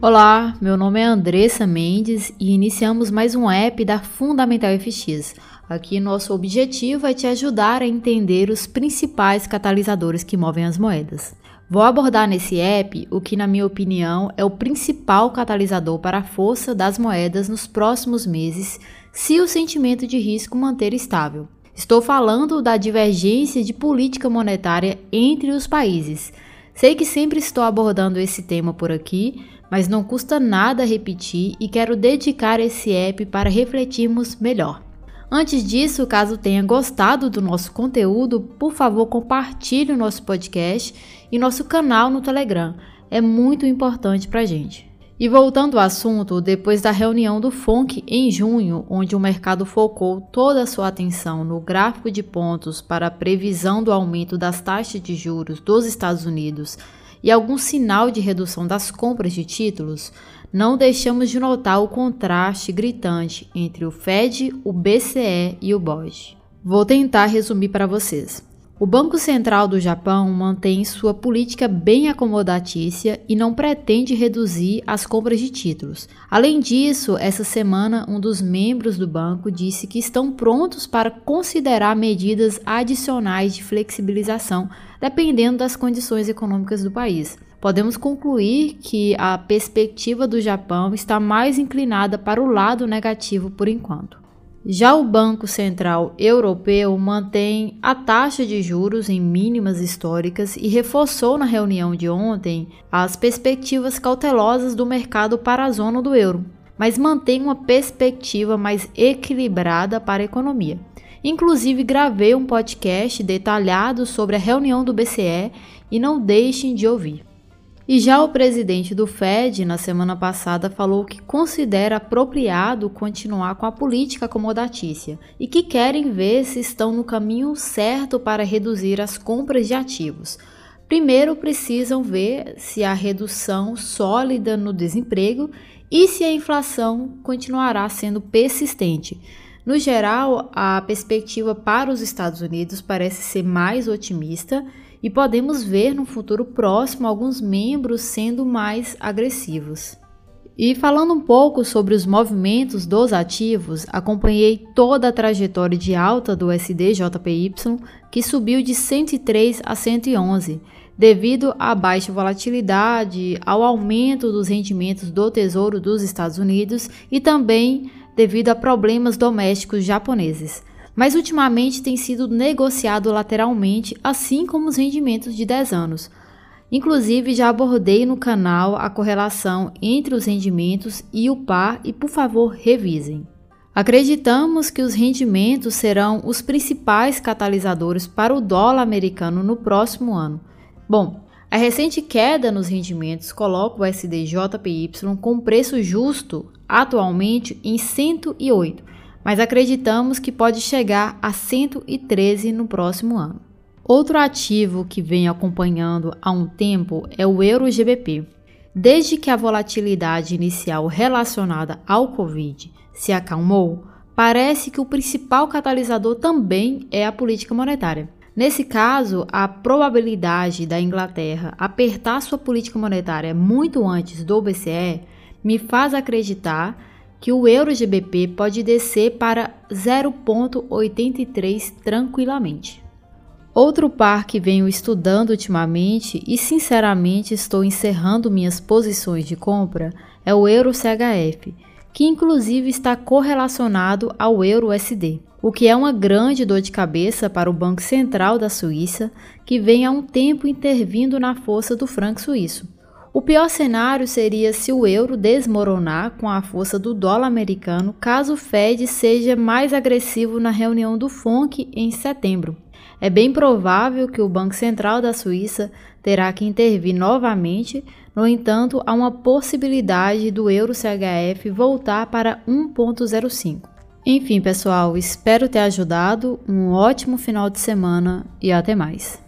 Olá, meu nome é Andressa Mendes e iniciamos mais um app da Fundamental FX. Aqui nosso objetivo é te ajudar a entender os principais catalisadores que movem as moedas. Vou abordar nesse app o que, na minha opinião, é o principal catalisador para a força das moedas nos próximos meses, se o sentimento de risco manter estável. Estou falando da divergência de política monetária entre os países. Sei que sempre estou abordando esse tema por aqui, mas não custa nada repetir e quero dedicar esse app para refletirmos melhor. Antes disso, caso tenha gostado do nosso conteúdo, por favor compartilhe o nosso podcast e nosso canal no Telegram. É muito importante para a gente. E voltando ao assunto, depois da reunião do FONC em junho, onde o mercado focou toda a sua atenção no gráfico de pontos para a previsão do aumento das taxas de juros dos Estados Unidos e algum sinal de redução das compras de títulos, não deixamos de notar o contraste gritante entre o Fed, o BCE e o BOJ. Vou tentar resumir para vocês. O Banco Central do Japão mantém sua política bem acomodatícia e não pretende reduzir as compras de títulos. Além disso, essa semana, um dos membros do banco disse que estão prontos para considerar medidas adicionais de flexibilização, dependendo das condições econômicas do país. Podemos concluir que a perspectiva do Japão está mais inclinada para o lado negativo por enquanto. Já o Banco Central Europeu mantém a taxa de juros em mínimas históricas e reforçou na reunião de ontem as perspectivas cautelosas do mercado para a zona do euro, mas mantém uma perspectiva mais equilibrada para a economia. Inclusive, gravei um podcast detalhado sobre a reunião do BCE e não deixem de ouvir. E já o presidente do Fed, na semana passada, falou que considera apropriado continuar com a política acomodatícia e que querem ver se estão no caminho certo para reduzir as compras de ativos. Primeiro, precisam ver se há redução sólida no desemprego e se a inflação continuará sendo persistente. No geral, a perspectiva para os Estados Unidos parece ser mais otimista e podemos ver no futuro próximo alguns membros sendo mais agressivos. E falando um pouco sobre os movimentos dos ativos, acompanhei toda a trajetória de alta do SDJPY, que subiu de 103 a 111, devido à baixa volatilidade, ao aumento dos rendimentos do Tesouro dos Estados Unidos e também devido a problemas domésticos japoneses mas ultimamente tem sido negociado lateralmente, assim como os rendimentos de 10 anos. Inclusive, já abordei no canal a correlação entre os rendimentos e o par e, por favor, revisem. Acreditamos que os rendimentos serão os principais catalisadores para o dólar americano no próximo ano. Bom, a recente queda nos rendimentos coloca o SDJPY com preço justo atualmente em 108 mas acreditamos que pode chegar a 113 no próximo ano. Outro ativo que vem acompanhando há um tempo é o Euro GBP. Desde que a volatilidade inicial relacionada ao Covid se acalmou, parece que o principal catalisador também é a política monetária. Nesse caso, a probabilidade da Inglaterra apertar sua política monetária muito antes do BCE me faz acreditar que o euro GBP pode descer para 0,83 tranquilamente. Outro par que venho estudando ultimamente e sinceramente estou encerrando minhas posições de compra é o euro CHF, que inclusive está correlacionado ao euro USD, o que é uma grande dor de cabeça para o Banco Central da Suíça, que vem há um tempo intervindo na força do franco suíço. O pior cenário seria se o euro desmoronar com a força do dólar americano caso o Fed seja mais agressivo na reunião do FONC em setembro. É bem provável que o Banco Central da Suíça terá que intervir novamente, no entanto, há uma possibilidade do euro CHF voltar para 1,05. Enfim, pessoal, espero ter ajudado. Um ótimo final de semana e até mais.